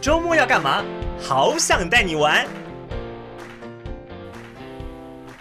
周末要干嘛？好想带你玩。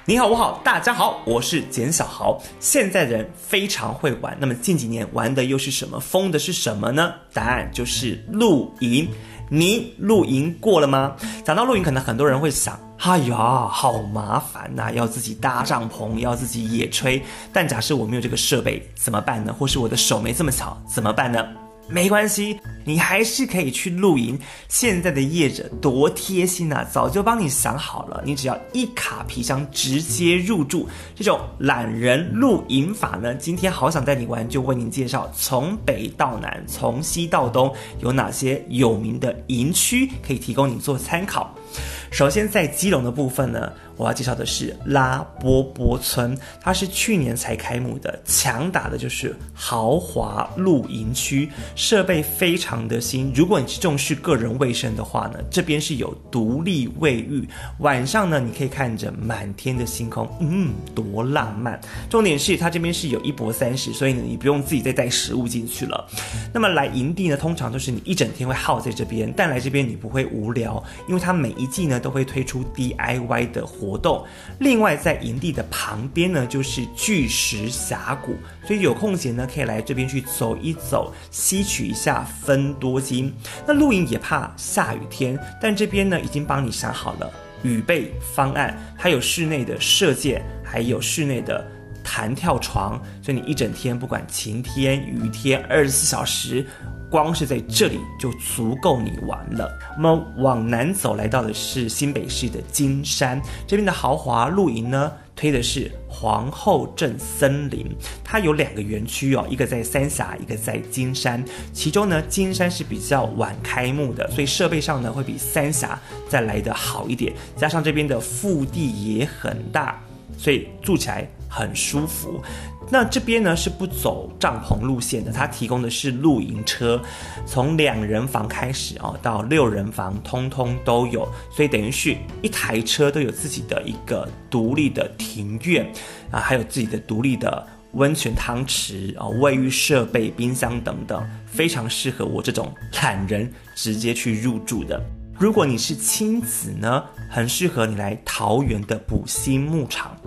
你好，我好，大家好，我是简小豪。现在的人非常会玩，那么近几年玩的又是什么？疯的是什么呢？答案就是露营。你露营过了吗？讲到露营，可能很多人会想，哎呀，好麻烦呐，要自己搭帐篷，要自己野炊。但假设我没有这个设备，怎么办呢？或是我的手没这么巧，怎么办呢？没关系，你还是可以去露营。现在的业者多贴心啊，早就帮你想好了，你只要一卡皮箱直接入住。这种懒人露营法呢，今天好想带你玩，就为您介绍从北到南，从西到东有哪些有名的营区可以提供你做参考。首先在基隆的部分呢。我要介绍的是拉波波村，它是去年才开幕的，强打的就是豪华露营区，设备非常的新。如果你是重视个人卫生的话呢，这边是有独立卫浴，晚上呢你可以看着满天的星空，嗯，多浪漫。重点是它这边是有一泊三十，所以呢你不用自己再带食物进去了。那么来营地呢，通常都是你一整天会耗在这边，但来这边你不会无聊，因为它每一季呢都会推出 DIY 的活。活动，另外在营地的旁边呢，就是巨石峡谷，所以有空闲呢，可以来这边去走一走，吸取一下芬多精。那露营也怕下雨天，但这边呢已经帮你想好了雨备方案，它有室内的射箭，还有室内的弹跳床，所以你一整天不管晴天雨天，二十四小时。光是在这里就足够你玩了。我们往南走，来到的是新北市的金山这边的豪华露营呢，推的是皇后镇森林。它有两个园区哦，一个在三峡，一个在金山。其中呢，金山是比较晚开幕的，所以设备上呢会比三峡再来的好一点。加上这边的腹地也很大，所以住起来很舒服。那这边呢是不走帐篷路线的，它提供的是露营车，从两人房开始哦，到六人房通通都有，所以等于是一台车都有自己的一个独立的庭院啊，还有自己的独立的温泉汤池啊、卫浴设备、冰箱等等，非常适合我这种懒人直接去入住的。如果你是亲子呢，很适合你来桃园的补心牧场。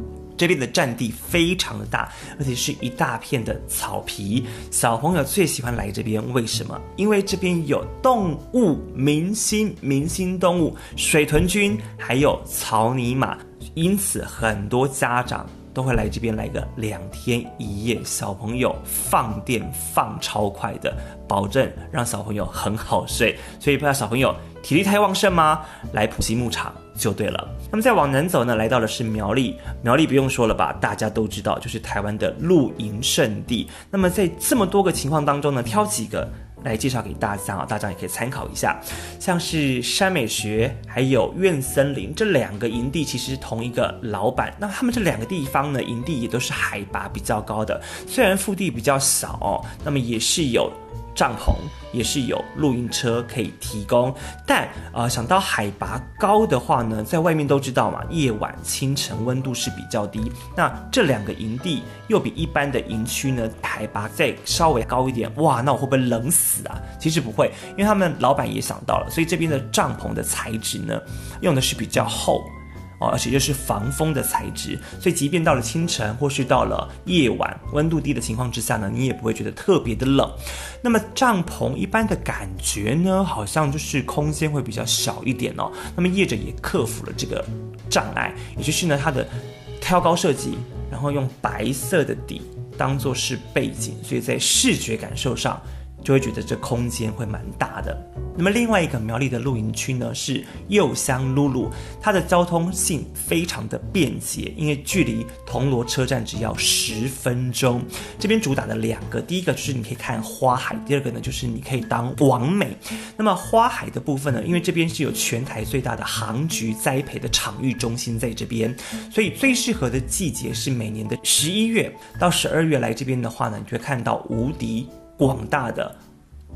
这边的占地非常的大，而且是一大片的草皮，小朋友最喜欢来这边。为什么？因为这边有动物明星，明星动物水豚君，还有草泥马，因此很多家长都会来这边来个两天一夜，小朋友放电放超快的，保证让小朋友很好睡。所以不要小朋友体力太旺盛吗？来埔心牧场。就对了。那么再往南走呢，来到的是苗栗。苗栗不用说了吧，大家都知道，就是台湾的露营胜地。那么在这么多个情况当中呢，挑几个来介绍给大家啊，大家也可以参考一下。像是山美学，还有苑森林这两个营地，其实同一个老板。那他们这两个地方呢，营地也都是海拔比较高的，虽然腹地比较小哦，那么也是有。帐篷也是有露营车可以提供，但呃，想到海拔高的话呢，在外面都知道嘛，夜晚、清晨温度是比较低。那这两个营地又比一般的营区呢，海拔再稍微高一点，哇，那我会不会冷死啊？其实不会，因为他们老板也想到了，所以这边的帐篷的材质呢，用的是比较厚。而且又是防风的材质，所以即便到了清晨或是到了夜晚，温度低的情况之下呢，你也不会觉得特别的冷。那么帐篷一般的感觉呢，好像就是空间会比较小一点哦。那么业者也克服了这个障碍，也就是呢，它的挑高设计，然后用白色的底当做是背景，所以在视觉感受上。就会觉得这空间会蛮大的。那么另外一个苗栗的露营区呢，是柚香露露，它的交通性非常的便捷，因为距离铜锣车站只要十分钟。这边主打的两个，第一个就是你可以看花海，第二个呢就是你可以当网美。那么花海的部分呢，因为这边是有全台最大的杭菊栽培的场域中心在这边，所以最适合的季节是每年的十一月到十二月来这边的话呢，你就会看到无敌。广大的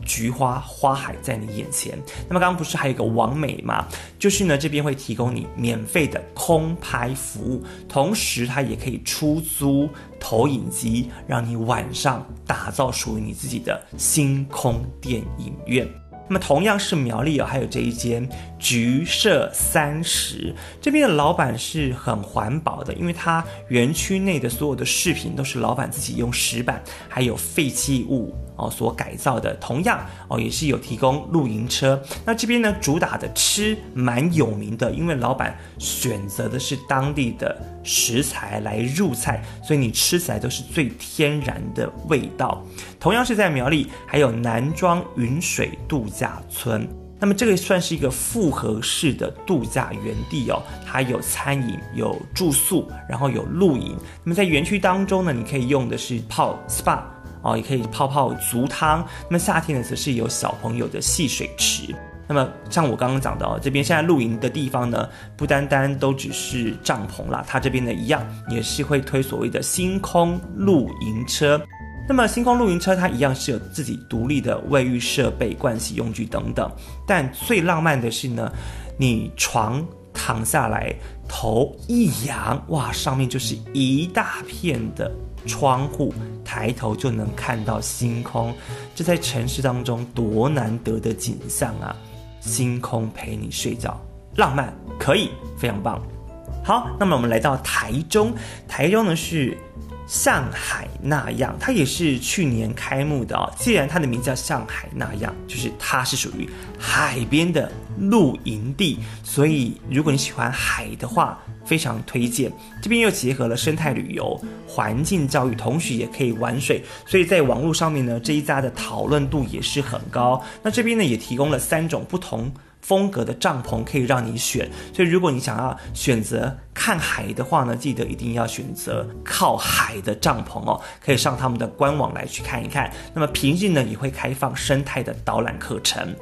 菊花花海在你眼前。那么刚刚不是还有一个王美吗？就是呢，这边会提供你免费的空拍服务，同时它也可以出租投影机，让你晚上打造属于你自己的星空电影院。那么同样是苗栗哦，还有这一间橘色三十，这边的老板是很环保的，因为他园区内的所有的饰品都是老板自己用石板还有废弃物哦所改造的。同样哦，也是有提供露营车。那这边呢，主打的吃蛮有名的，因为老板选择的是当地的食材来入菜，所以你吃起来都是最天然的味道。同样是在苗栗，还有南庄云水度假村。那么这个算是一个复合式的度假园地哦，它有餐饮、有住宿，然后有露营。那么在园区当中呢，你可以用的是泡 SPA 哦，也可以泡泡足汤。那么夏天呢，则是有小朋友的戏水池。那么像我刚刚讲的哦，这边现在露营的地方呢，不单单都只是帐篷啦，它这边呢一样也是会推所谓的星空露营车。那么星空露营车它一样是有自己独立的卫浴设备、盥洗用具等等，但最浪漫的是呢，你床躺下来，头一仰，哇，上面就是一大片的窗户，抬头就能看到星空，这在城市当中多难得的景象啊！星空陪你睡觉，浪漫可以，非常棒。好，那么我们来到台中，台中呢是。上海那样，它也是去年开幕的哦。既然它的名字叫上海那样，就是它是属于海边的露营地，所以如果你喜欢海的话，非常推荐。这边又结合了生态旅游、环境教育，同时也可以玩水，所以在网络上面呢，这一家的讨论度也是很高。那这边呢，也提供了三种不同。风格的帐篷可以让你选，所以如果你想要选择看海的话呢，记得一定要选择靠海的帐篷哦，可以上他们的官网来去看一看。那么平日呢也会开放生态的导览课程。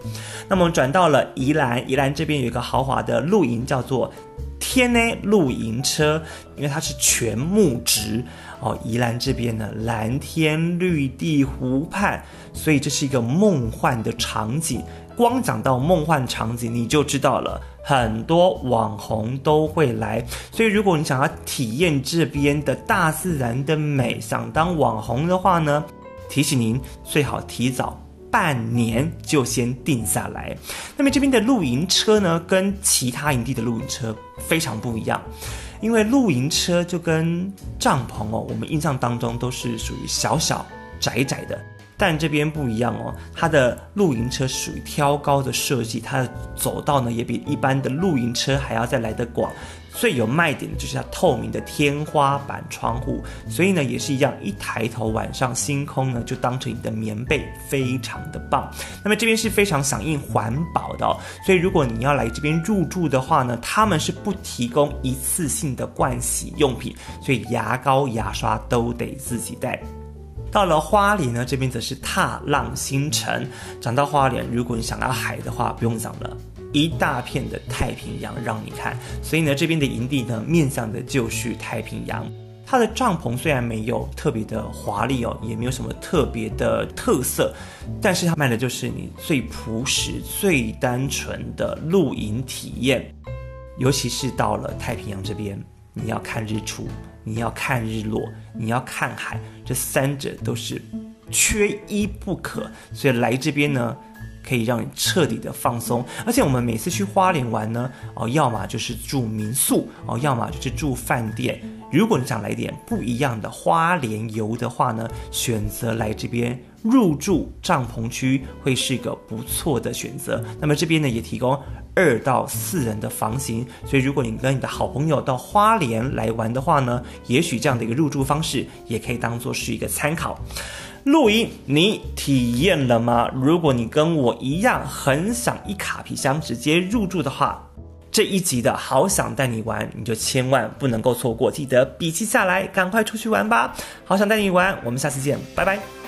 那么我们转到了宜兰，宜兰这边有一个豪华的露营，叫做天呢露营车，因为它是全木质哦。宜兰这边呢，蓝天绿地湖畔，所以这是一个梦幻的场景。光讲到梦幻场景，你就知道了，很多网红都会来。所以，如果你想要体验这边的大自然的美，想当网红的话呢，提醒您最好提早半年就先定下来。那么这边的露营车呢，跟其他营地的露营车非常不一样，因为露营车就跟帐篷哦，我们印象当中都是属于小小窄窄的。但这边不一样哦，它的露营车属于挑高的设计，它的走道呢也比一般的露营车还要再来得广。最有卖点的就是它透明的天花板窗户，所以呢也是一样，一抬头晚上星空呢就当成你的棉被，非常的棒。那么这边是非常响应环保的哦，所以如果你要来这边入住的话呢，他们是不提供一次性的盥洗用品，所以牙膏、牙刷都得自己带。到了花莲呢，这边则是踏浪星城。讲到花莲，如果你想要海的话，不用讲了，一大片的太平洋让你看。所以呢，这边的营地呢，面向的就是太平洋。它的帐篷虽然没有特别的华丽哦，也没有什么特别的特色，但是它卖的就是你最朴实、最单纯的露营体验。尤其是到了太平洋这边，你要看日出。你要看日落，你要看海，这三者都是缺一不可。所以来这边呢，可以让你彻底的放松。而且我们每次去花莲玩呢，哦，要么就是住民宿，哦，要么就是住饭店。如果你想来点不一样的花莲游的话呢，选择来这边入住帐篷区会是一个不错的选择。那么这边呢，也提供。二到四人的房型，所以如果你跟你的好朋友到花莲来玩的话呢，也许这样的一个入住方式也可以当做是一个参考。露营你体验了吗？如果你跟我一样很想一卡皮箱直接入住的话，这一集的好想带你玩，你就千万不能够错过，记得笔记下来，赶快出去玩吧！好想带你玩，我们下次见，拜拜。